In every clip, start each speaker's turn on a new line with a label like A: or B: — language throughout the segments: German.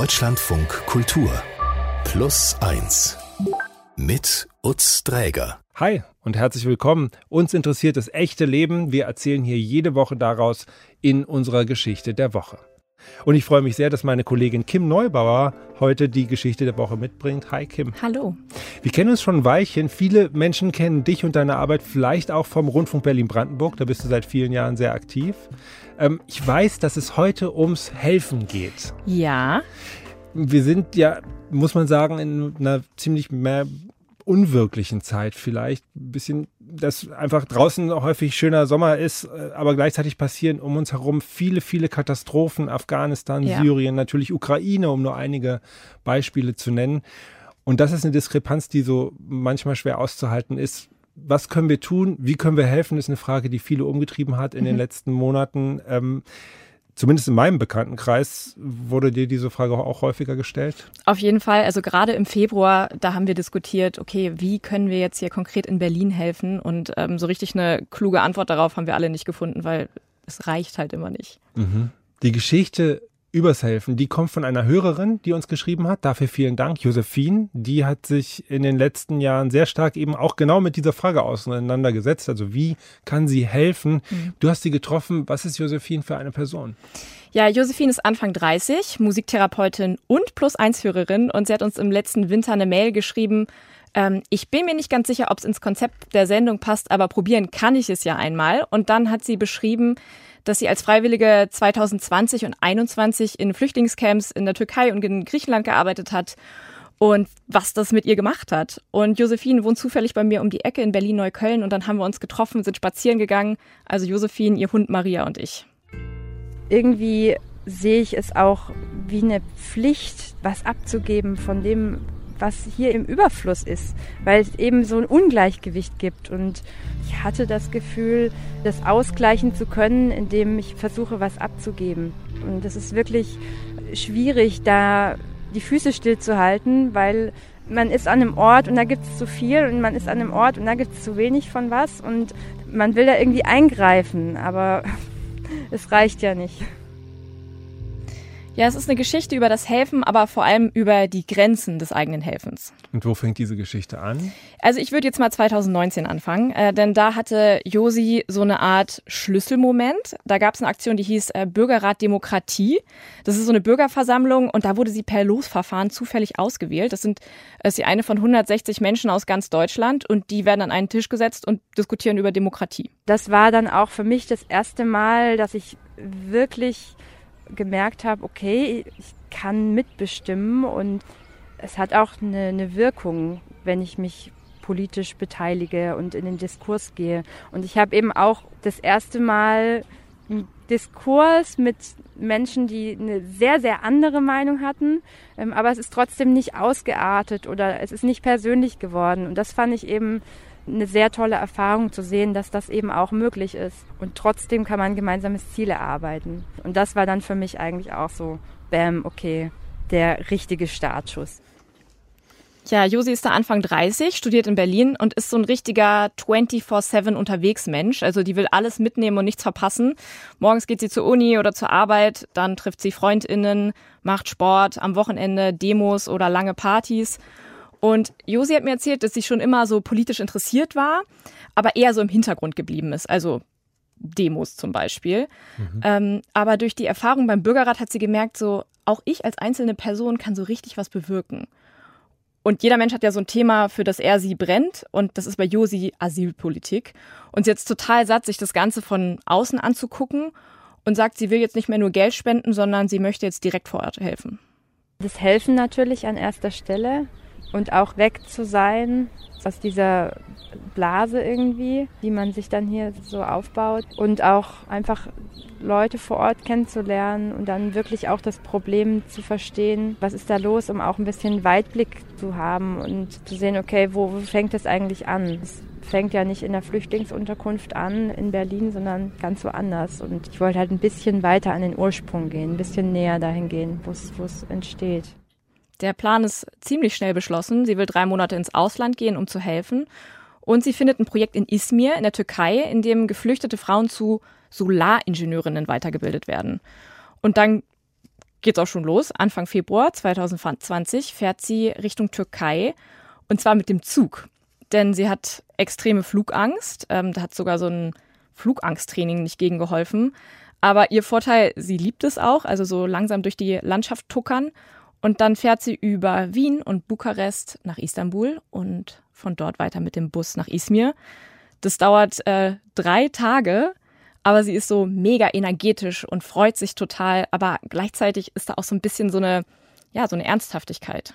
A: Deutschlandfunk Kultur Plus 1 mit Utz Dräger.
B: Hi und herzlich willkommen. Uns interessiert das echte Leben. Wir erzählen hier jede Woche daraus in unserer Geschichte der Woche. Und ich freue mich sehr, dass meine Kollegin Kim Neubauer heute die Geschichte der Woche mitbringt. Hi Kim.
C: Hallo.
B: Wir kennen uns schon ein Weilchen. Viele Menschen kennen dich und deine Arbeit vielleicht auch vom Rundfunk Berlin-Brandenburg. Da bist du seit vielen Jahren sehr aktiv. Ähm, ich weiß, dass es heute ums Helfen geht.
C: Ja.
B: Wir sind ja, muss man sagen, in einer ziemlich mehr unwirklichen Zeit vielleicht. Ein bisschen, dass einfach draußen häufig schöner Sommer ist, äh, aber gleichzeitig passieren um uns herum viele, viele Katastrophen. Afghanistan, ja. Syrien, natürlich Ukraine, um nur einige Beispiele zu nennen. Und das ist eine Diskrepanz, die so manchmal schwer auszuhalten ist. Was können wir tun? Wie können wir helfen? ist eine Frage, die viele umgetrieben hat in mhm. den letzten Monaten. Ähm, zumindest in meinem Bekanntenkreis, wurde dir diese Frage auch häufiger gestellt?
C: Auf jeden Fall. Also gerade im Februar, da haben wir diskutiert, okay, wie können wir jetzt hier konkret in Berlin helfen? Und ähm, so richtig eine kluge Antwort darauf haben wir alle nicht gefunden, weil es reicht halt immer nicht.
B: Mhm. Die Geschichte übers Helfen, die kommt von einer Hörerin, die uns geschrieben hat. Dafür vielen Dank, Josephine. Die hat sich in den letzten Jahren sehr stark eben auch genau mit dieser Frage auseinandergesetzt. Also wie kann sie helfen? Mhm. Du hast sie getroffen. Was ist Josephine für eine Person?
C: Ja, Josephine ist Anfang 30, Musiktherapeutin und Plus-Eins-Hörerin und sie hat uns im letzten Winter eine Mail geschrieben. Ähm, ich bin mir nicht ganz sicher, ob es ins Konzept der Sendung passt, aber probieren kann ich es ja einmal. Und dann hat sie beschrieben, dass sie als Freiwillige 2020 und 2021 in Flüchtlingscamps in der Türkei und in Griechenland gearbeitet hat und was das mit ihr gemacht hat. Und Josephine wohnt zufällig bei mir um die Ecke in Berlin-Neukölln und dann haben wir uns getroffen, sind spazieren gegangen. Also Josephine, ihr Hund Maria und ich.
D: Irgendwie sehe ich es auch wie eine Pflicht, was abzugeben von dem, was hier im Überfluss ist, weil es eben so ein Ungleichgewicht gibt. Und ich hatte das Gefühl, das ausgleichen zu können, indem ich versuche, was abzugeben. Und es ist wirklich schwierig, da die Füße stillzuhalten, weil man ist an einem Ort und da gibt es zu viel und man ist an einem Ort und da gibt es zu wenig von was und man will da irgendwie eingreifen, aber es reicht ja nicht.
C: Ja, es ist eine Geschichte über das Helfen, aber vor allem über die Grenzen des eigenen Helfens.
B: Und wo fängt diese Geschichte an?
C: Also ich würde jetzt mal 2019 anfangen, äh, denn da hatte Josi so eine Art Schlüsselmoment. Da gab es eine Aktion, die hieß äh, Bürgerrat Demokratie. Das ist so eine Bürgerversammlung und da wurde sie per Losverfahren zufällig ausgewählt. Das sind äh, ist sie eine von 160 Menschen aus ganz Deutschland und die werden an einen Tisch gesetzt und diskutieren über Demokratie.
D: Das war dann auch für mich das erste Mal, dass ich wirklich gemerkt habe, okay, ich kann mitbestimmen und es hat auch eine, eine Wirkung, wenn ich mich politisch beteilige und in den Diskurs gehe. Und ich habe eben auch das erste Mal einen Diskurs mit Menschen, die eine sehr, sehr andere Meinung hatten, ähm, aber es ist trotzdem nicht ausgeartet oder es ist nicht persönlich geworden. Und das fand ich eben eine sehr tolle Erfahrung zu sehen, dass das eben auch möglich ist. Und trotzdem kann man gemeinsames Ziel erarbeiten. Und das war dann für mich eigentlich auch so, bam, okay, der richtige Startschuss.
C: Ja, Josi ist da Anfang 30, studiert in Berlin und ist so ein richtiger 24-7 unterwegs Mensch. Also die will alles mitnehmen und nichts verpassen. Morgens geht sie zur Uni oder zur Arbeit, dann trifft sie FreundInnen, macht Sport, am Wochenende Demos oder lange Partys. Und Josi hat mir erzählt, dass sie schon immer so politisch interessiert war, aber eher so im Hintergrund geblieben ist. Also Demos zum Beispiel. Mhm. Ähm, aber durch die Erfahrung beim Bürgerrat hat sie gemerkt, so auch ich als einzelne Person kann so richtig was bewirken. Und jeder Mensch hat ja so ein Thema, für das er sie brennt. Und das ist bei Josi Asylpolitik. Und sie ist total satt, sich das Ganze von außen anzugucken und sagt, sie will jetzt nicht mehr nur Geld spenden, sondern sie möchte jetzt direkt vor Ort helfen.
D: Das Helfen natürlich an erster Stelle und auch weg zu sein aus dieser Blase irgendwie, die man sich dann hier so aufbaut und auch einfach Leute vor Ort kennenzulernen und dann wirklich auch das Problem zu verstehen, was ist da los, um auch ein bisschen Weitblick zu haben und zu sehen, okay, wo, fängt es eigentlich an? Es fängt ja nicht in der Flüchtlingsunterkunft an in Berlin, sondern ganz woanders. Und ich wollte halt ein bisschen weiter an den Ursprung gehen, ein bisschen näher dahin gehen, wo es entsteht.
C: Der Plan ist ziemlich schnell beschlossen. Sie will drei Monate ins Ausland gehen, um zu helfen. Und sie findet ein Projekt in Izmir in der Türkei, in dem geflüchtete Frauen zu Solaringenieurinnen weitergebildet werden. Und dann geht's auch schon los. Anfang Februar 2020 fährt sie Richtung Türkei und zwar mit dem Zug. Denn sie hat extreme Flugangst. Ähm, da hat sogar so ein Flugangsttraining nicht gegen geholfen. Aber ihr Vorteil, sie liebt es auch, also so langsam durch die Landschaft tuckern. Und dann fährt sie über Wien und Bukarest nach Istanbul und von dort weiter mit dem Bus nach Izmir. Das dauert äh, drei Tage, aber sie ist so mega energetisch und freut sich total. Aber gleichzeitig ist da auch so ein bisschen so eine, ja, so eine Ernsthaftigkeit.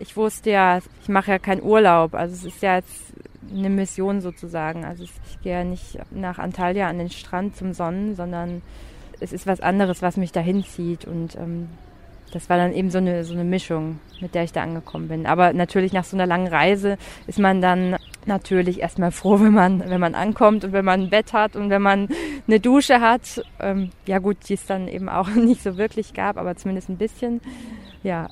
D: Ich wusste ja, ich mache ja keinen Urlaub. Also es ist ja jetzt eine Mission sozusagen. Also ich gehe ja nicht nach Antalya an den Strand zum Sonnen, sondern es ist was anderes, was mich dahin zieht. Und ähm, das war dann eben so eine, so eine Mischung, mit der ich da angekommen bin. Aber natürlich nach so einer langen Reise ist man dann natürlich erstmal froh, wenn man, wenn man ankommt und wenn man ein Bett hat und wenn man eine Dusche hat. Ähm, ja gut, die es dann eben auch nicht so wirklich gab, aber zumindest ein bisschen. Ja.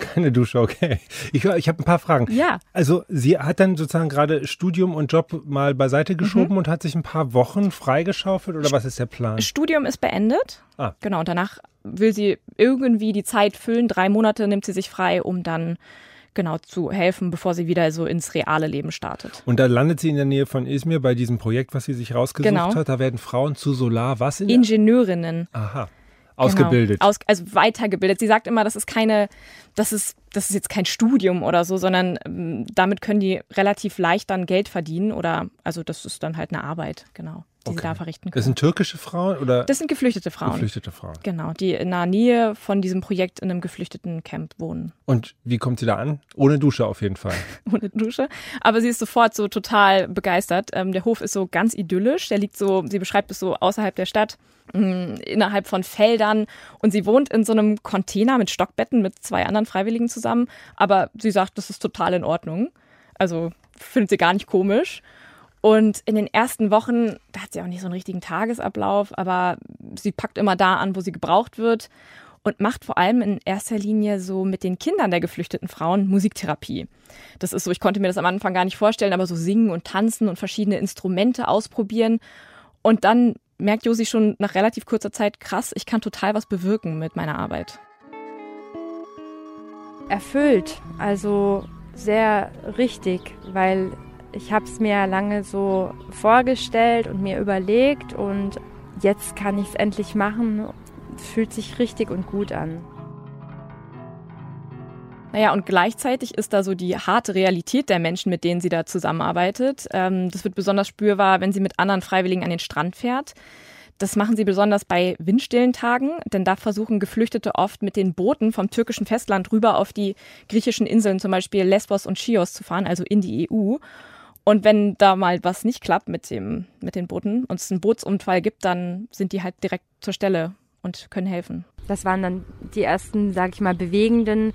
B: Keine Dusche, okay. Ich, ich habe ein paar Fragen.
C: Ja.
B: Also sie hat dann sozusagen gerade Studium und Job mal beiseite geschoben mhm. und hat sich ein paar Wochen freigeschaufelt oder was ist der Plan?
C: Studium ist beendet. Ah. Genau, und danach will sie irgendwie die Zeit füllen. Drei Monate nimmt sie sich frei, um dann genau zu helfen, bevor sie wieder so ins reale Leben startet.
B: Und da landet sie in der Nähe von Izmir bei diesem Projekt, was sie sich rausgesucht
C: genau.
B: hat. Da werden Frauen zu Solar was in
C: Ingenieurinnen.
B: Aha. Ausgebildet.
C: Genau. Aus, also weitergebildet. Sie sagt immer, das ist keine, das ist, das ist jetzt kein Studium oder so, sondern ähm, damit können die relativ leicht dann Geld verdienen oder, also das ist dann halt eine Arbeit, genau, die okay. sie da verrichten können.
B: Das sind türkische Frauen oder?
C: Das sind geflüchtete Frauen.
B: Geflüchtete Frauen.
C: Genau, die in der Nähe von diesem Projekt in einem geflüchteten Camp wohnen.
B: Und wie kommt sie da an? Ohne Dusche auf jeden Fall.
C: Ohne Dusche. Aber sie ist sofort so total begeistert. Ähm, der Hof ist so ganz idyllisch. Der liegt so, sie beschreibt es so außerhalb der Stadt innerhalb von Feldern und sie wohnt in so einem Container mit Stockbetten mit zwei anderen Freiwilligen zusammen, aber sie sagt, das ist total in Ordnung. Also findet sie gar nicht komisch. Und in den ersten Wochen, da hat sie auch nicht so einen richtigen Tagesablauf, aber sie packt immer da an, wo sie gebraucht wird und macht vor allem in erster Linie so mit den Kindern der geflüchteten Frauen Musiktherapie. Das ist so, ich konnte mir das am Anfang gar nicht vorstellen, aber so singen und tanzen und verschiedene Instrumente ausprobieren. Und dann merkt Josi schon nach relativ kurzer Zeit, krass, ich kann total was bewirken mit meiner Arbeit.
D: Erfüllt, also sehr richtig, weil ich habe es mir lange so vorgestellt und mir überlegt und jetzt kann ich es endlich machen. Fühlt sich richtig und gut an.
C: Naja, und gleichzeitig ist da so die harte Realität der Menschen, mit denen sie da zusammenarbeitet. Ähm, das wird besonders spürbar, wenn sie mit anderen Freiwilligen an den Strand fährt. Das machen sie besonders bei windstillen Tagen, denn da versuchen Geflüchtete oft mit den Booten vom türkischen Festland rüber auf die griechischen Inseln, zum Beispiel Lesbos und Chios zu fahren, also in die EU. Und wenn da mal was nicht klappt mit, dem, mit den Booten und es einen Bootsunfall gibt, dann sind die halt direkt zur Stelle und können helfen.
D: Das waren dann die ersten, sag ich mal, bewegenden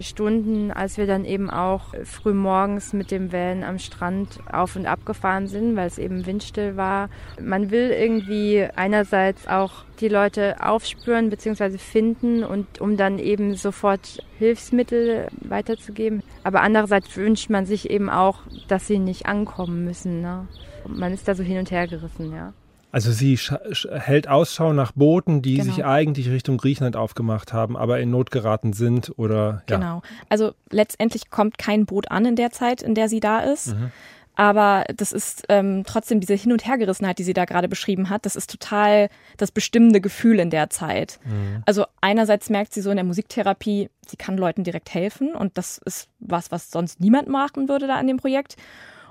D: Stunden, als wir dann eben auch früh morgens mit dem Wellen am Strand auf und ab gefahren sind, weil es eben windstill war. Man will irgendwie einerseits auch die Leute aufspüren bzw. finden und um dann eben sofort Hilfsmittel weiterzugeben. Aber andererseits wünscht man sich eben auch, dass sie nicht ankommen müssen. Ne? Man ist da so hin und her gerissen, ja.
B: Also sie hält Ausschau nach Booten, die genau. sich eigentlich Richtung Griechenland aufgemacht haben, aber in Not geraten sind oder
C: ja. Genau. Also letztendlich kommt kein Boot an in der Zeit, in der sie da ist. Mhm. Aber das ist ähm, trotzdem diese Hin- und Hergerissenheit, die sie da gerade beschrieben hat, das ist total das bestimmende Gefühl in der Zeit. Mhm. Also einerseits merkt sie so in der Musiktherapie, sie kann Leuten direkt helfen und das ist was, was sonst niemand machen würde da an dem Projekt.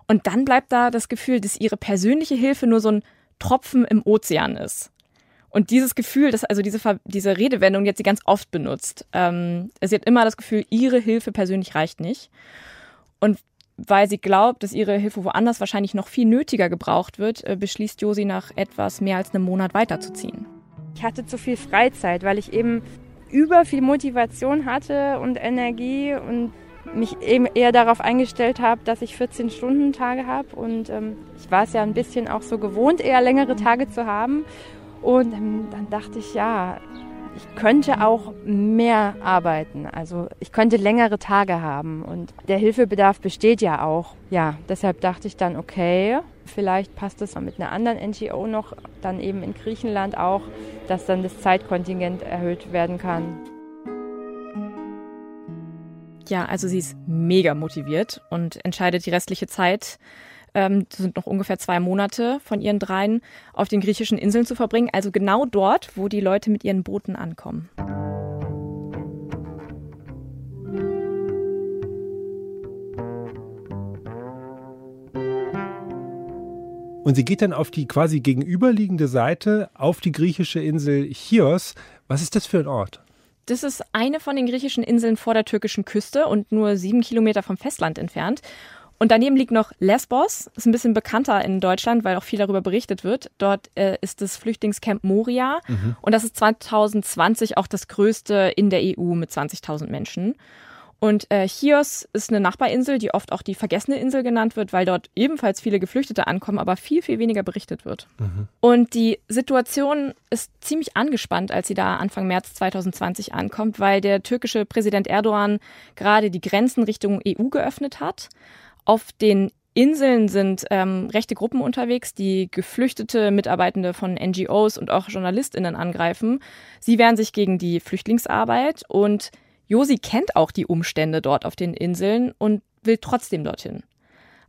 C: Und dann bleibt da das Gefühl, dass ihre persönliche Hilfe nur so ein Tropfen im Ozean ist. Und dieses Gefühl, dass also diese, diese Redewendung jetzt sie ganz oft benutzt. Ähm, sie hat immer das Gefühl, ihre Hilfe persönlich reicht nicht. Und weil sie glaubt, dass ihre Hilfe woanders wahrscheinlich noch viel nötiger gebraucht wird, äh, beschließt Josi nach etwas mehr als einem Monat weiterzuziehen.
D: Ich hatte zu viel Freizeit, weil ich eben über viel Motivation hatte und Energie und mich eben eher darauf eingestellt habe, dass ich 14-Stunden-Tage habe. Und ähm, ich war es ja ein bisschen auch so gewohnt, eher längere Tage zu haben. Und ähm, dann dachte ich, ja, ich könnte auch mehr arbeiten. Also ich könnte längere Tage haben und der Hilfebedarf besteht ja auch. Ja, deshalb dachte ich dann, okay, vielleicht passt es mit einer anderen NGO noch, dann eben in Griechenland auch, dass dann das Zeitkontingent erhöht werden kann.
C: Ja, also sie ist mega motiviert und entscheidet die restliche Zeit ähm, sind noch ungefähr zwei Monate von ihren dreien, auf den griechischen Inseln zu verbringen. Also genau dort, wo die Leute mit ihren Booten ankommen.
B: Und sie geht dann auf die quasi gegenüberliegende Seite auf die griechische Insel Chios. Was ist das für ein Ort?
C: Das ist eine von den griechischen Inseln vor der türkischen Küste und nur sieben Kilometer vom Festland entfernt. Und daneben liegt noch Lesbos, ist ein bisschen bekannter in Deutschland, weil auch viel darüber berichtet wird. Dort äh, ist das Flüchtlingscamp Moria mhm. und das ist 2020 auch das größte in der EU mit 20.000 Menschen. Und äh, Chios ist eine Nachbarinsel, die oft auch die vergessene Insel genannt wird, weil dort ebenfalls viele Geflüchtete ankommen, aber viel, viel weniger berichtet wird. Mhm. Und die Situation ist ziemlich angespannt, als sie da Anfang März 2020 ankommt, weil der türkische Präsident Erdogan gerade die Grenzen Richtung EU geöffnet hat. Auf den Inseln sind ähm, rechte Gruppen unterwegs, die geflüchtete Mitarbeitende von NGOs und auch JournalistInnen angreifen. Sie wehren sich gegen die Flüchtlingsarbeit und Josi kennt auch die Umstände dort auf den Inseln und will trotzdem dorthin.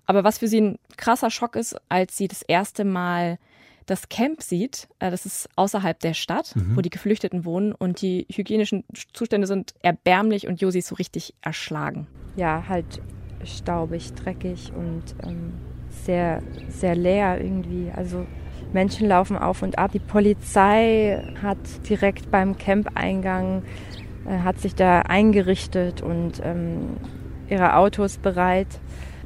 C: Aber was für sie ein krasser Schock ist, als sie das erste Mal das Camp sieht, äh, das ist außerhalb der Stadt, mhm. wo die Geflüchteten wohnen und die hygienischen Zustände sind erbärmlich und Josi ist so richtig erschlagen.
D: Ja, halt staubig, dreckig und ähm, sehr, sehr leer irgendwie. Also Menschen laufen auf und ab. Die Polizei hat direkt beim Campeingang äh, hat sich da eingerichtet und ähm, ihre Autos bereit.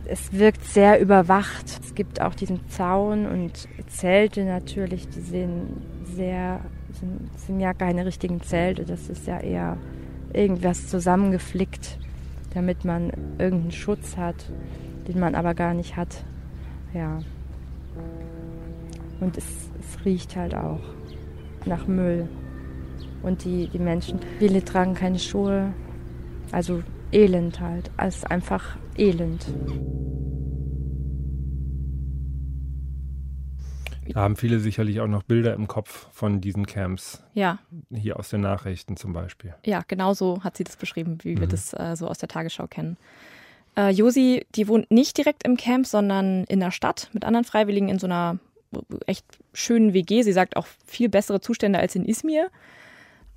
D: Es wirkt sehr überwacht. Es gibt auch diesen Zaun und Zelte natürlich, die sehen sehr, sind, sind ja keine richtigen Zelte. Das ist ja eher irgendwas zusammengeflickt damit man irgendeinen Schutz hat, den man aber gar nicht hat. Ja. Und es, es riecht halt auch nach Müll. Und die, die Menschen, viele tragen keine Schuhe. Also Elend halt. Es ist einfach Elend.
B: Da haben viele sicherlich auch noch Bilder im Kopf von diesen Camps.
C: Ja.
B: Hier aus den Nachrichten zum Beispiel.
C: Ja, genau so hat sie das beschrieben, wie mhm. wir das äh, so aus der Tagesschau kennen. Äh, Josi, die wohnt nicht direkt im Camp, sondern in der Stadt mit anderen Freiwilligen in so einer echt schönen WG. Sie sagt auch viel bessere Zustände als in Izmir.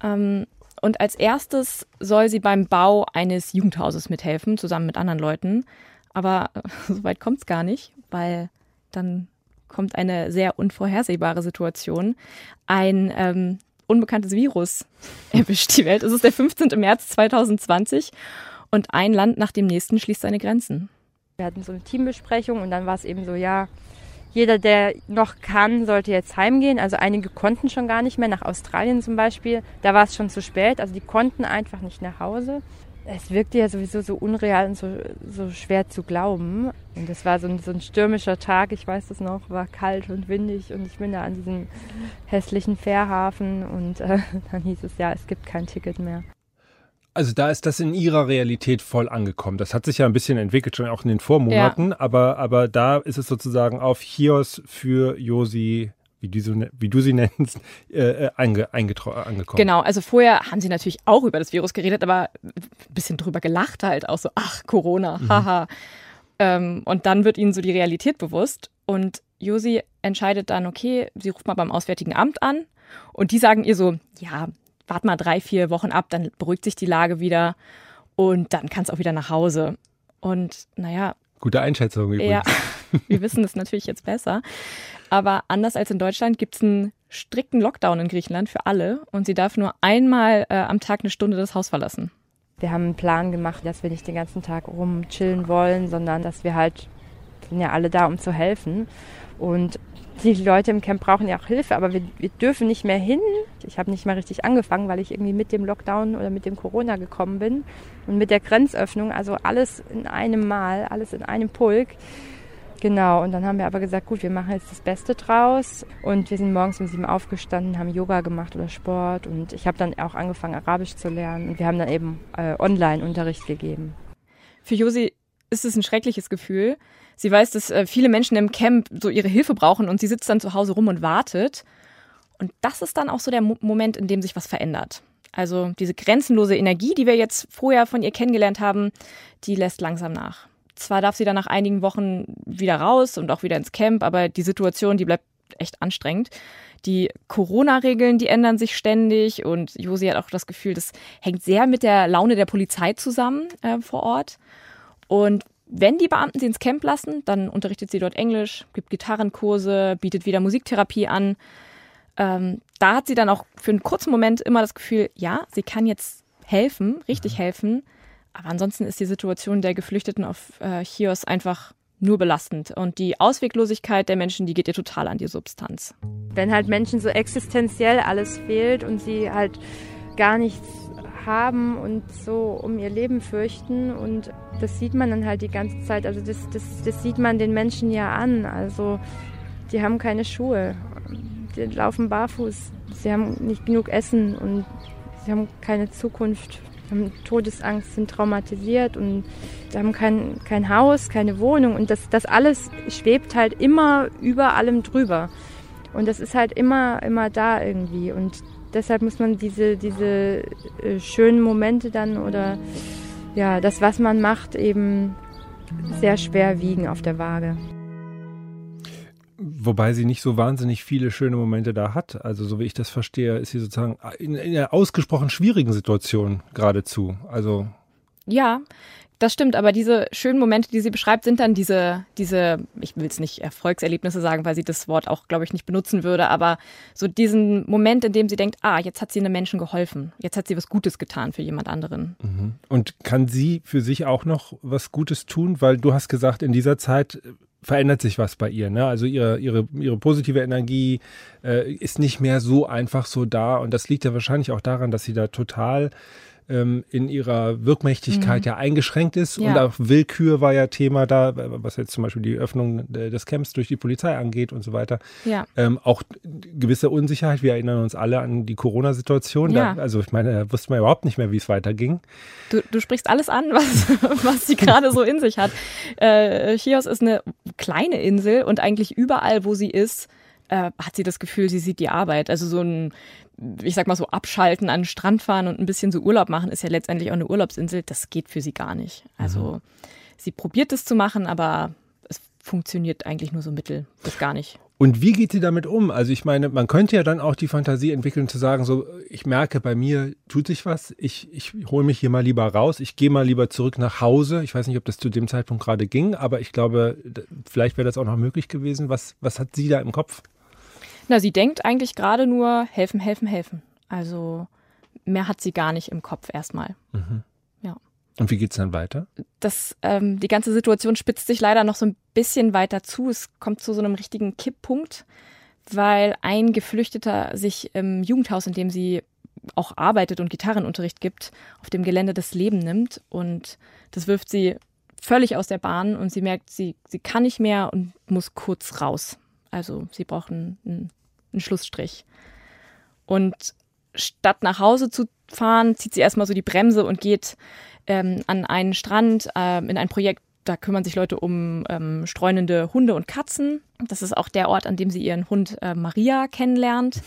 C: Ähm, und als erstes soll sie beim Bau eines Jugendhauses mithelfen, zusammen mit anderen Leuten. Aber äh, so weit kommt es gar nicht, weil dann kommt eine sehr unvorhersehbare Situation. Ein ähm, unbekanntes Virus erwischt die Welt. Es ist der 15. März 2020 und ein Land nach dem nächsten schließt seine Grenzen.
D: Wir hatten so eine Teambesprechung und dann war es eben so, ja, jeder, der noch kann, sollte jetzt heimgehen. Also einige konnten schon gar nicht mehr, nach Australien zum Beispiel. Da war es schon zu spät, also die konnten einfach nicht nach Hause es wirkte ja sowieso so unreal und so, so schwer zu glauben. Und es war so ein, so ein stürmischer Tag, ich weiß das noch, war kalt und windig und ich bin da an diesem hässlichen Fährhafen und äh, dann hieß es ja, es gibt kein Ticket mehr.
B: Also da ist das in ihrer Realität voll angekommen. Das hat sich ja ein bisschen entwickelt, schon auch in den Vormonaten, ja. aber, aber da ist es sozusagen auf Chios für Josi wie du, ne-, wie du sie nennst, äh, äh einge, angekommen.
C: Genau, also vorher haben sie natürlich auch über das Virus geredet, aber ein bisschen drüber gelacht halt, auch so, ach, Corona, mhm. haha. Ähm, und dann wird ihnen so die Realität bewusst und Josi entscheidet dann, okay, sie ruft mal beim Auswärtigen Amt an und die sagen ihr so, ja, wart mal drei, vier Wochen ab, dann beruhigt sich die Lage wieder und dann kannst du auch wieder nach Hause. Und naja.
B: Gute Einschätzung übrigens. Ja,
C: wir wissen das natürlich jetzt besser. Aber anders als in Deutschland gibt es einen strikten Lockdown in Griechenland für alle und sie darf nur einmal äh, am Tag eine Stunde das Haus verlassen.
D: Wir haben einen Plan gemacht, dass wir nicht den ganzen Tag rumchillen wollen, sondern dass wir halt, sind ja alle da, um zu helfen. Und die Leute im Camp brauchen ja auch Hilfe, aber wir, wir dürfen nicht mehr hin. Ich habe nicht mal richtig angefangen, weil ich irgendwie mit dem Lockdown oder mit dem Corona gekommen bin und mit der Grenzöffnung, also alles in einem Mal, alles in einem Pulk Genau, und dann haben wir aber gesagt, gut, wir machen jetzt das Beste draus. Und wir sind morgens um sieben aufgestanden, haben Yoga gemacht oder Sport. Und ich habe dann auch angefangen, Arabisch zu lernen. Und wir haben dann eben äh, Online-Unterricht gegeben.
C: Für Josi ist es ein schreckliches Gefühl. Sie weiß, dass äh, viele Menschen im Camp so ihre Hilfe brauchen und sie sitzt dann zu Hause rum und wartet. Und das ist dann auch so der Mo Moment, in dem sich was verändert. Also diese grenzenlose Energie, die wir jetzt vorher von ihr kennengelernt haben, die lässt langsam nach. Zwar darf sie dann nach einigen Wochen wieder raus und auch wieder ins Camp, aber die Situation, die bleibt echt anstrengend. Die Corona-Regeln, die ändern sich ständig und Josi hat auch das Gefühl, das hängt sehr mit der Laune der Polizei zusammen äh, vor Ort. Und wenn die Beamten sie ins Camp lassen, dann unterrichtet sie dort Englisch, gibt Gitarrenkurse, bietet wieder Musiktherapie an. Ähm, da hat sie dann auch für einen kurzen Moment immer das Gefühl, ja, sie kann jetzt helfen, richtig mhm. helfen. Aber ansonsten ist die Situation der Geflüchteten auf äh, Chios einfach nur belastend. Und die Ausweglosigkeit der Menschen, die geht ihr total an die Substanz.
D: Wenn halt Menschen so existenziell alles fehlt und sie halt gar nichts haben und so um ihr Leben fürchten. Und das sieht man dann halt die ganze Zeit. Also das, das, das sieht man den Menschen ja an. Also die haben keine Schuhe, die laufen barfuß, sie haben nicht genug Essen und sie haben keine Zukunft, haben Todesangst, sind traumatisiert und sie haben kein, kein Haus, keine Wohnung. Und das, das alles schwebt halt immer über allem drüber. Und das ist halt immer, immer da irgendwie. Und deshalb muss man diese, diese äh, schönen Momente dann oder ja, das, was man macht, eben sehr schwer wiegen auf der Waage.
B: Wobei sie nicht so wahnsinnig viele schöne Momente da hat. Also so wie ich das verstehe, ist sie sozusagen in, in einer ausgesprochen schwierigen Situation geradezu. Also
C: ja, das stimmt, aber diese schönen Momente, die sie beschreibt, sind dann diese, diese, ich will es nicht Erfolgserlebnisse sagen, weil sie das Wort auch, glaube ich, nicht benutzen würde, aber so diesen Moment, in dem sie denkt, ah, jetzt hat sie einem Menschen geholfen, jetzt hat sie was Gutes getan für jemand anderen.
B: Mhm. Und kann sie für sich auch noch was Gutes tun? Weil du hast gesagt, in dieser Zeit verändert sich was bei ihr. Ne? Also ihre, ihre, ihre positive Energie äh, ist nicht mehr so einfach so da. Und das liegt ja wahrscheinlich auch daran, dass sie da total ähm, in ihrer Wirkmächtigkeit mhm. ja eingeschränkt ist. Ja. Und auch Willkür war ja Thema da, was jetzt zum Beispiel die Öffnung des Camps durch die Polizei angeht und so weiter.
C: Ja.
B: Ähm, auch gewisse Unsicherheit. Wir erinnern uns alle an die Corona-Situation. Ja. also ich meine, da wusste man überhaupt nicht mehr, wie es weiterging.
C: Du, du sprichst alles an, was, was sie gerade so in sich hat. Äh, Chios ist eine kleine Insel und eigentlich überall, wo sie ist, äh, hat sie das Gefühl, sie sieht die Arbeit. Also so ein ich sag mal so, abschalten, an den Strand fahren und ein bisschen so Urlaub machen, ist ja letztendlich auch eine Urlaubsinsel. Das geht für sie gar nicht. Also mhm. sie probiert es zu machen, aber es funktioniert eigentlich nur so mittel bis gar nicht.
B: Und wie geht sie damit um? Also ich meine, man könnte ja dann auch die Fantasie entwickeln zu sagen, so, ich merke, bei mir tut sich was, ich, ich hole mich hier mal lieber raus, ich gehe mal lieber zurück nach Hause. Ich weiß nicht, ob das zu dem Zeitpunkt gerade ging, aber ich glaube, vielleicht wäre das auch noch möglich gewesen. Was, was hat sie da im Kopf?
C: Na, sie denkt eigentlich gerade nur helfen, helfen, helfen. Also mehr hat sie gar nicht im Kopf erstmal. Mhm. Ja.
B: Und wie geht's dann weiter?
C: Das, ähm, die ganze Situation spitzt sich leider noch so ein bisschen weiter zu. Es kommt zu so einem richtigen Kipppunkt, weil ein Geflüchteter sich im Jugendhaus, in dem sie auch arbeitet und Gitarrenunterricht gibt, auf dem Gelände das Leben nimmt. Und das wirft sie völlig aus der Bahn und sie merkt, sie, sie kann nicht mehr und muss kurz raus. Also sie brauchen einen, einen Schlussstrich. Und statt nach Hause zu fahren, zieht sie erstmal so die Bremse und geht ähm, an einen Strand äh, in ein Projekt, da kümmern sich Leute um ähm, streunende Hunde und Katzen. Das ist auch der Ort, an dem sie ihren Hund äh, Maria kennenlernt.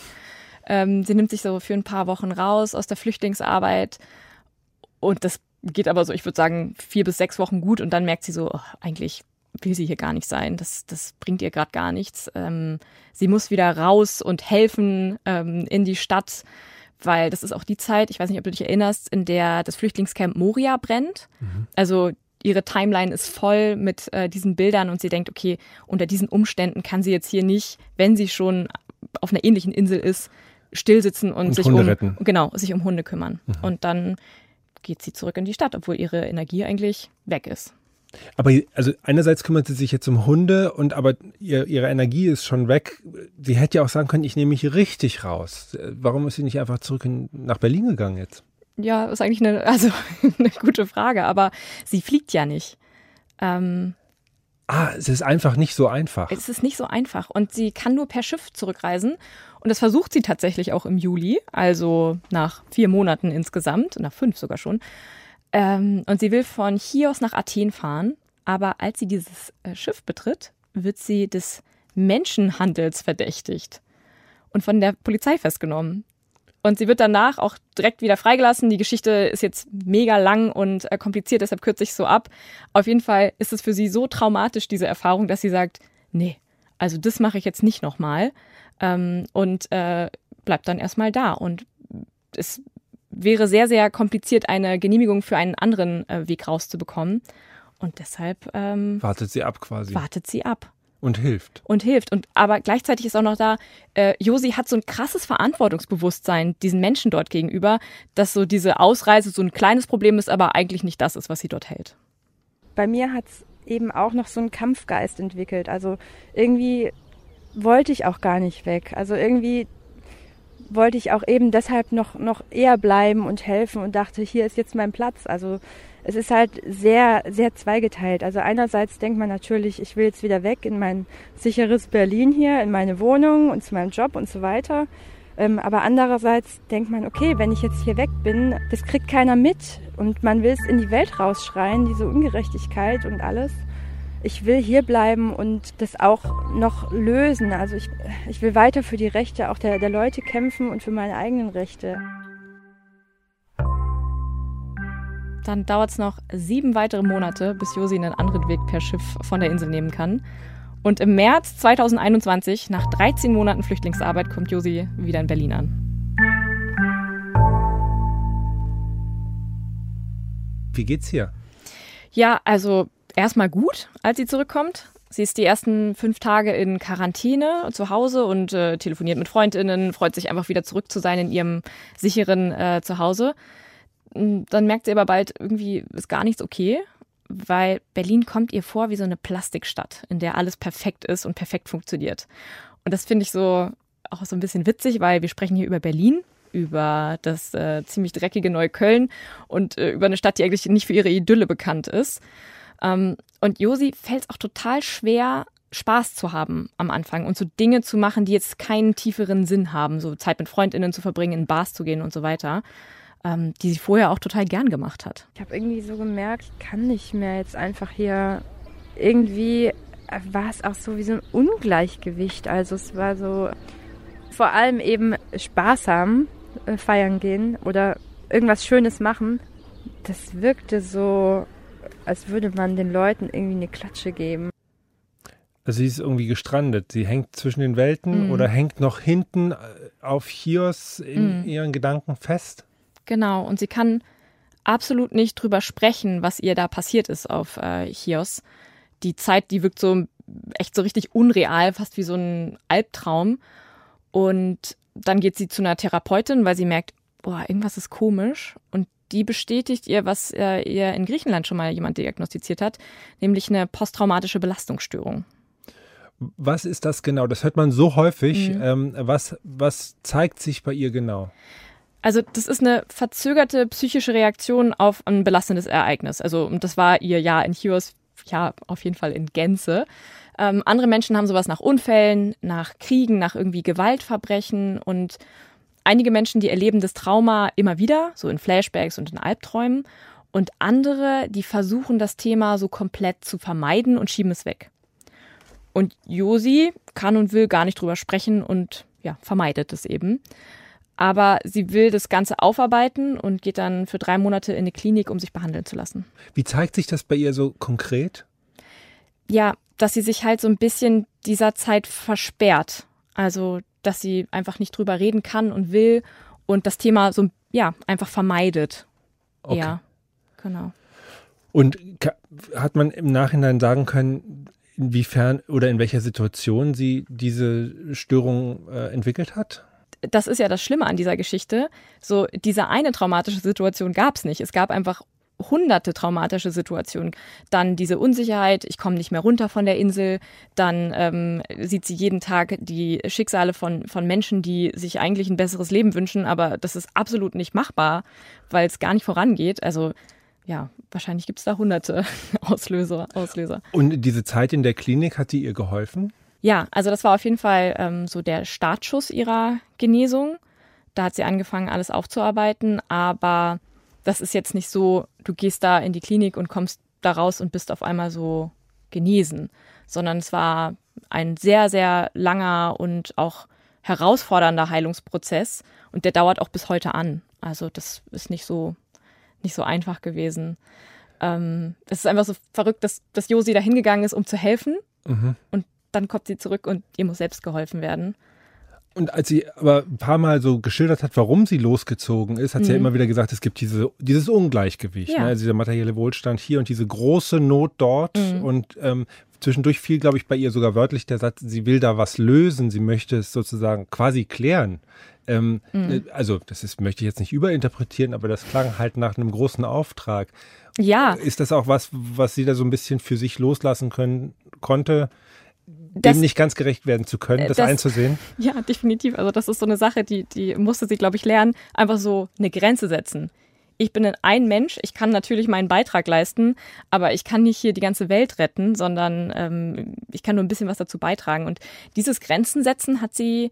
C: Ähm, sie nimmt sich so für ein paar Wochen raus aus der Flüchtlingsarbeit und das geht aber so, ich würde sagen, vier bis sechs Wochen gut und dann merkt sie so, oh, eigentlich will sie hier gar nicht sein. Das, das bringt ihr gerade gar nichts. Ähm, sie muss wieder raus und helfen ähm, in die Stadt, weil das ist auch die Zeit, ich weiß nicht, ob du dich erinnerst, in der das Flüchtlingscamp Moria brennt. Mhm. Also ihre Timeline ist voll mit äh, diesen Bildern und sie denkt, okay, unter diesen Umständen kann sie jetzt hier nicht, wenn sie schon auf einer ähnlichen Insel ist, stillsitzen und, und sich Hunde um retten. genau sich um Hunde kümmern. Mhm. Und dann geht sie zurück in die Stadt, obwohl ihre Energie eigentlich weg ist.
B: Aber also einerseits kümmert sie sich jetzt um Hunde und aber ihr, ihre Energie ist schon weg. Sie hätte ja auch sagen können, ich nehme mich richtig raus. Warum ist sie nicht einfach zurück in, nach Berlin gegangen jetzt?
C: Ja, ist eigentlich eine, also eine gute Frage, aber sie fliegt ja nicht. Ähm,
B: Ah, es ist einfach nicht so einfach.
C: Es ist nicht so einfach. Und sie kann nur per Schiff zurückreisen. Und das versucht sie tatsächlich auch im Juli, also nach vier Monaten insgesamt, nach fünf sogar schon. Ähm, und sie will von Chios nach Athen fahren. Aber als sie dieses äh, Schiff betritt, wird sie des Menschenhandels verdächtigt und von der Polizei festgenommen. Und sie wird danach auch direkt wieder freigelassen. Die Geschichte ist jetzt mega lang und äh, kompliziert, deshalb kürze ich so ab. Auf jeden Fall ist es für sie so traumatisch, diese Erfahrung, dass sie sagt, nee, also das mache ich jetzt nicht nochmal. Ähm, und äh, bleibt dann erstmal da. Und es wäre sehr, sehr kompliziert, eine Genehmigung für einen anderen äh, Weg rauszubekommen. Und deshalb ähm,
B: wartet sie ab quasi.
C: Wartet sie ab.
B: Und hilft.
C: Und hilft. Und aber gleichzeitig ist auch noch da, äh, Josi hat so ein krasses Verantwortungsbewusstsein diesen Menschen dort gegenüber, dass so diese Ausreise so ein kleines Problem ist, aber eigentlich nicht das ist, was sie dort hält.
D: Bei mir hat es eben auch noch so einen Kampfgeist entwickelt. Also irgendwie wollte ich auch gar nicht weg. Also irgendwie wollte ich auch eben deshalb noch, noch eher bleiben und helfen und dachte, hier ist jetzt mein Platz. Also es ist halt sehr, sehr zweigeteilt. Also einerseits denkt man natürlich, ich will jetzt wieder weg in mein sicheres Berlin hier, in meine Wohnung und zu meinem Job und so weiter. Ähm, aber andererseits denkt man, okay, wenn ich jetzt hier weg bin, das kriegt keiner mit und man will es in die Welt rausschreien, diese Ungerechtigkeit und alles. Ich will hier bleiben und das auch noch lösen. Also ich, ich will weiter für die Rechte auch der, der Leute kämpfen und für meine eigenen Rechte.
C: Dann dauert es noch sieben weitere Monate, bis Josi einen anderen Weg per Schiff von der Insel nehmen kann. Und im März 2021, nach 13 Monaten Flüchtlingsarbeit, kommt Josi wieder in Berlin an.
B: Wie geht's hier?
C: Ja, also erstmal gut, als sie zurückkommt. Sie ist die ersten fünf Tage in Quarantäne zu Hause und äh, telefoniert mit Freundinnen, freut sich einfach wieder zurück zu sein in ihrem sicheren äh, Zuhause. Dann merkt sie aber bald, irgendwie ist gar nichts okay, weil Berlin kommt ihr vor wie so eine Plastikstadt, in der alles perfekt ist und perfekt funktioniert. Und das finde ich so auch so ein bisschen witzig, weil wir sprechen hier über Berlin, über das äh, ziemlich dreckige Neukölln und äh, über eine Stadt, die eigentlich nicht für ihre Idylle bekannt ist. Ähm, und Josi fällt es auch total schwer, Spaß zu haben am Anfang und so Dinge zu machen, die jetzt keinen tieferen Sinn haben, so Zeit mit Freundinnen zu verbringen, in Bars zu gehen und so weiter ähm, die sie vorher auch total gern gemacht hat.
D: Ich habe irgendwie so gemerkt, ich kann nicht mehr jetzt einfach hier irgendwie äh, war es auch so wie so ein Ungleichgewicht. Also es war so vor allem eben sparsam äh, feiern gehen oder irgendwas Schönes machen. Das wirkte so, als würde man den Leuten irgendwie eine Klatsche geben.
B: Also sie ist irgendwie gestrandet. Sie hängt zwischen den Welten mm. oder hängt noch hinten äh, auf Chios in mm. ihren Gedanken fest?
C: Genau, und sie kann absolut nicht drüber sprechen, was ihr da passiert ist auf äh, Chios. Die Zeit, die wirkt so echt so richtig unreal, fast wie so ein Albtraum. Und dann geht sie zu einer Therapeutin, weil sie merkt, boah, irgendwas ist komisch. Und die bestätigt ihr, was äh, ihr in Griechenland schon mal jemand diagnostiziert hat, nämlich eine posttraumatische Belastungsstörung.
B: Was ist das genau? Das hört man so häufig. Mhm. Ähm, was, was zeigt sich bei ihr genau?
C: Also das ist eine verzögerte psychische Reaktion auf ein belastendes Ereignis. Also und das war ihr Jahr in Chios ja auf jeden Fall in Gänze. Ähm, andere Menschen haben sowas nach Unfällen, nach Kriegen, nach irgendwie Gewaltverbrechen und einige Menschen, die erleben das Trauma immer wieder, so in Flashbacks und in Albträumen. Und andere, die versuchen das Thema so komplett zu vermeiden und schieben es weg. Und Josi kann und will gar nicht drüber sprechen und ja, vermeidet es eben. Aber sie will das Ganze aufarbeiten und geht dann für drei Monate in eine Klinik, um sich behandeln zu lassen.
B: Wie zeigt sich das bei ihr so konkret?
C: Ja, dass sie sich halt so ein bisschen dieser Zeit versperrt. Also, dass sie einfach nicht drüber reden kann und will und das Thema so, ja, einfach vermeidet. Okay. Ja, genau.
B: Und hat man im Nachhinein sagen können, inwiefern oder in welcher Situation sie diese Störung äh, entwickelt hat?
C: das ist ja das Schlimme an dieser Geschichte. So, diese eine traumatische Situation gab es nicht. Es gab einfach hunderte traumatische Situationen. Dann diese Unsicherheit, ich komme nicht mehr runter von der Insel. Dann ähm, sieht sie jeden Tag die Schicksale von, von Menschen, die sich eigentlich ein besseres Leben wünschen, aber das ist absolut nicht machbar, weil es gar nicht vorangeht. Also ja, wahrscheinlich gibt es da hunderte Auslöser, Auslöser.
B: Und diese Zeit in der Klinik hat die ihr geholfen?
C: Ja, also das war auf jeden Fall ähm, so der Startschuss ihrer Genesung. Da hat sie angefangen, alles aufzuarbeiten, aber das ist jetzt nicht so, du gehst da in die Klinik und kommst da raus und bist auf einmal so genesen, sondern es war ein sehr, sehr langer und auch herausfordernder Heilungsprozess und der dauert auch bis heute an. Also das ist nicht so, nicht so einfach gewesen. Ähm, es ist einfach so verrückt, dass, dass Josi da hingegangen ist, um zu helfen mhm. und dann kommt sie zurück und ihr muss selbst geholfen werden.
B: Und als sie aber ein paar Mal so geschildert hat, warum sie losgezogen ist, hat mhm. sie ja mhm. immer wieder gesagt, es gibt diese, dieses Ungleichgewicht, ja. ne? also dieser materielle Wohlstand hier und diese große Not dort. Mhm. Und ähm, zwischendurch fiel, glaube ich, bei ihr sogar wörtlich der Satz, sie will da was lösen, sie möchte es sozusagen quasi klären. Ähm, mhm. Äh, also, das ist, möchte ich jetzt nicht überinterpretieren, aber das klang halt nach einem großen Auftrag.
C: Ja.
B: Ist das auch was, was sie da so ein bisschen für sich loslassen können, konnte? Das, dem nicht ganz gerecht werden zu können, das, das, einzusehen?
C: Ja, definitiv. Also das ist so eine Sache, die, die musste sie, glaube ich, lernen, einfach so eine Grenze setzen. Ich bin ein Mensch, ich kann natürlich meinen Beitrag leisten, aber ich kann nicht hier die ganze Welt retten, sondern ähm, ich kann nur ein bisschen was dazu beitragen. Und dieses Grenzen setzen hat sie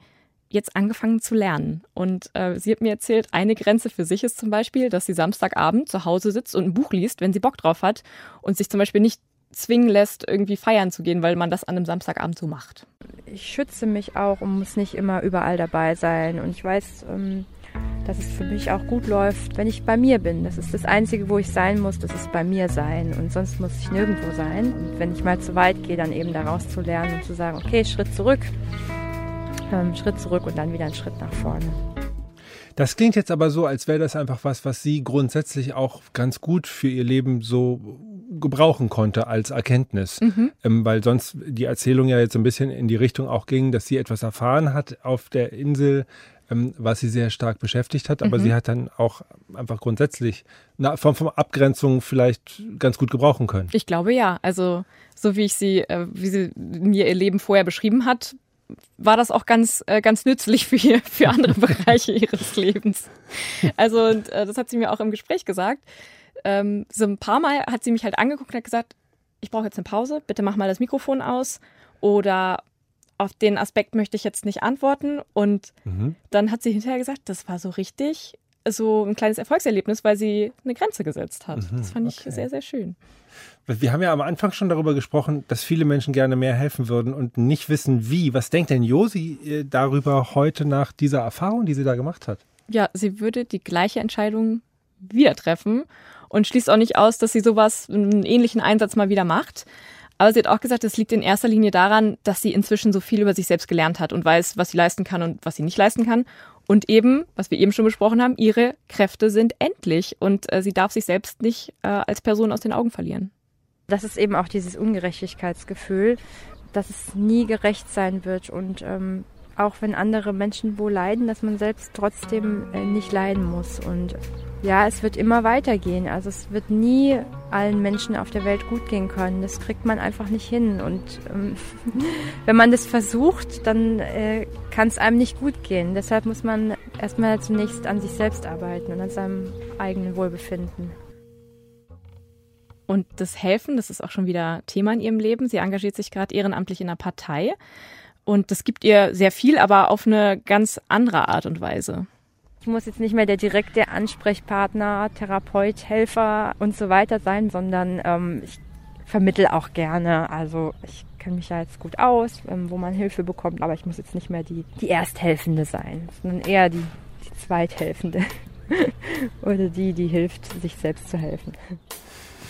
C: jetzt angefangen zu lernen. Und äh, sie hat mir erzählt, eine Grenze für sich ist zum Beispiel, dass sie Samstagabend zu Hause sitzt und ein Buch liest, wenn sie Bock drauf hat und sich zum Beispiel nicht zwingen lässt, irgendwie feiern zu gehen, weil man das an einem Samstagabend so macht.
D: Ich schütze mich auch und muss nicht immer überall dabei sein. Und ich weiß, ähm, dass es für mich auch gut läuft, wenn ich bei mir bin. Das ist das Einzige, wo ich sein muss, das ist bei mir sein. Und sonst muss ich nirgendwo sein. Und wenn ich mal zu weit gehe, dann eben daraus zu lernen und zu sagen, okay, Schritt zurück, ähm, Schritt zurück und dann wieder einen Schritt nach vorne.
B: Das klingt jetzt aber so, als wäre das einfach was, was sie grundsätzlich auch ganz gut für ihr Leben so gebrauchen konnte als Erkenntnis. Mhm. Ähm, weil sonst die Erzählung ja jetzt ein bisschen in die Richtung auch ging, dass sie etwas erfahren hat auf der Insel, ähm, was sie sehr stark beschäftigt hat. Aber mhm. sie hat dann auch einfach grundsätzlich eine Form von Abgrenzung vielleicht ganz gut gebrauchen können.
C: Ich glaube ja. Also so wie ich sie, äh, wie sie mir ihr Leben vorher beschrieben hat, war das auch ganz, äh, ganz nützlich für, für andere Bereiche ihres Lebens. Also, und, äh, das hat sie mir auch im Gespräch gesagt. Ähm, so ein paar Mal hat sie mich halt angeguckt und hat gesagt, ich brauche jetzt eine Pause, bitte mach mal das Mikrofon aus. Oder auf den Aspekt möchte ich jetzt nicht antworten. Und mhm. dann hat sie hinterher gesagt, das war so richtig so ein kleines Erfolgserlebnis, weil sie eine Grenze gesetzt hat. Mhm, das fand ich okay. sehr, sehr schön.
B: Wir haben ja am Anfang schon darüber gesprochen, dass viele Menschen gerne mehr helfen würden und nicht wissen, wie. Was denkt denn Josi äh, darüber heute nach dieser Erfahrung, die sie da gemacht hat?
C: Ja, sie würde die gleiche Entscheidung wieder treffen und schließt auch nicht aus, dass sie sowas, einen ähnlichen Einsatz mal wieder macht. Aber sie hat auch gesagt, es liegt in erster Linie daran, dass sie inzwischen so viel über sich selbst gelernt hat und weiß, was sie leisten kann und was sie nicht leisten kann. Und eben, was wir eben schon besprochen haben, ihre Kräfte sind endlich und äh, sie darf sich selbst nicht äh, als Person aus den Augen verlieren.
D: Das ist eben auch dieses Ungerechtigkeitsgefühl, dass es nie gerecht sein wird und ähm, auch wenn andere Menschen wo leiden, dass man selbst trotzdem äh, nicht leiden muss. Und ja, es wird immer weitergehen. Also es wird nie allen Menschen auf der Welt gut gehen können. Das kriegt man einfach nicht hin. Und ähm, wenn man das versucht, dann äh, kann es einem nicht gut gehen. Deshalb muss man erstmal zunächst an sich selbst arbeiten und an seinem eigenen Wohlbefinden.
C: Und das Helfen, das ist auch schon wieder Thema in ihrem Leben. Sie engagiert sich gerade ehrenamtlich in einer Partei. Und das gibt ihr sehr viel, aber auf eine ganz andere Art und Weise.
D: Ich muss jetzt nicht mehr der direkte Ansprechpartner, Therapeut, Helfer und so weiter sein, sondern ähm, ich vermittel auch gerne. Also ich kenne mich ja jetzt gut aus, ähm, wo man Hilfe bekommt, aber ich muss jetzt nicht mehr die, die Ersthelfende sein, sondern eher die, die Zweithelfende oder die, die hilft, sich selbst zu helfen.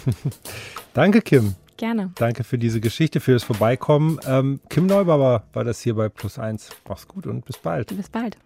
B: Danke, Kim.
C: Gerne.
B: Danke für diese Geschichte, für das Vorbeikommen. Ähm, Kim Neubauer war das hier bei Plus 1. Mach's gut und bis bald.
C: Bis bald.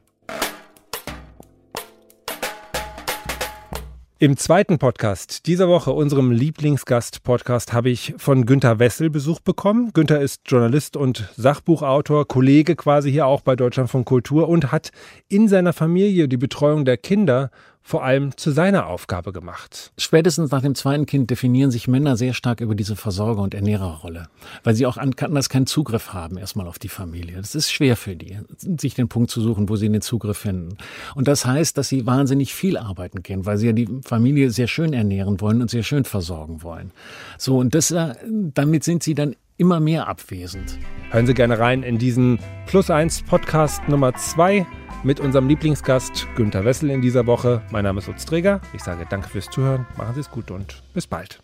B: Im zweiten Podcast dieser Woche, unserem Lieblingsgast-Podcast, habe ich von Günter Wessel Besuch bekommen. Günter ist Journalist und Sachbuchautor, Kollege quasi hier auch bei Deutschland von Kultur und hat in seiner Familie die Betreuung der Kinder vor allem zu seiner Aufgabe gemacht.
E: Spätestens nach dem zweiten Kind definieren sich Männer sehr stark über diese Versorger- und Ernährerrolle, weil sie auch anders keinen Zugriff haben erstmal auf die Familie. Das ist schwer für die, sich den Punkt zu suchen, wo sie den Zugriff finden. Und das heißt, dass sie wahnsinnig viel arbeiten können, weil sie ja die Familie sehr schön ernähren wollen und sehr schön versorgen wollen. So, und das, äh, damit sind sie dann immer mehr abwesend.
B: Hören Sie gerne rein in diesen Plus 1 Podcast Nummer 2 mit unserem Lieblingsgast Günter Wessel in dieser Woche. Mein Name ist Utz Träger. Ich sage danke fürs Zuhören, machen Sie es gut und bis bald.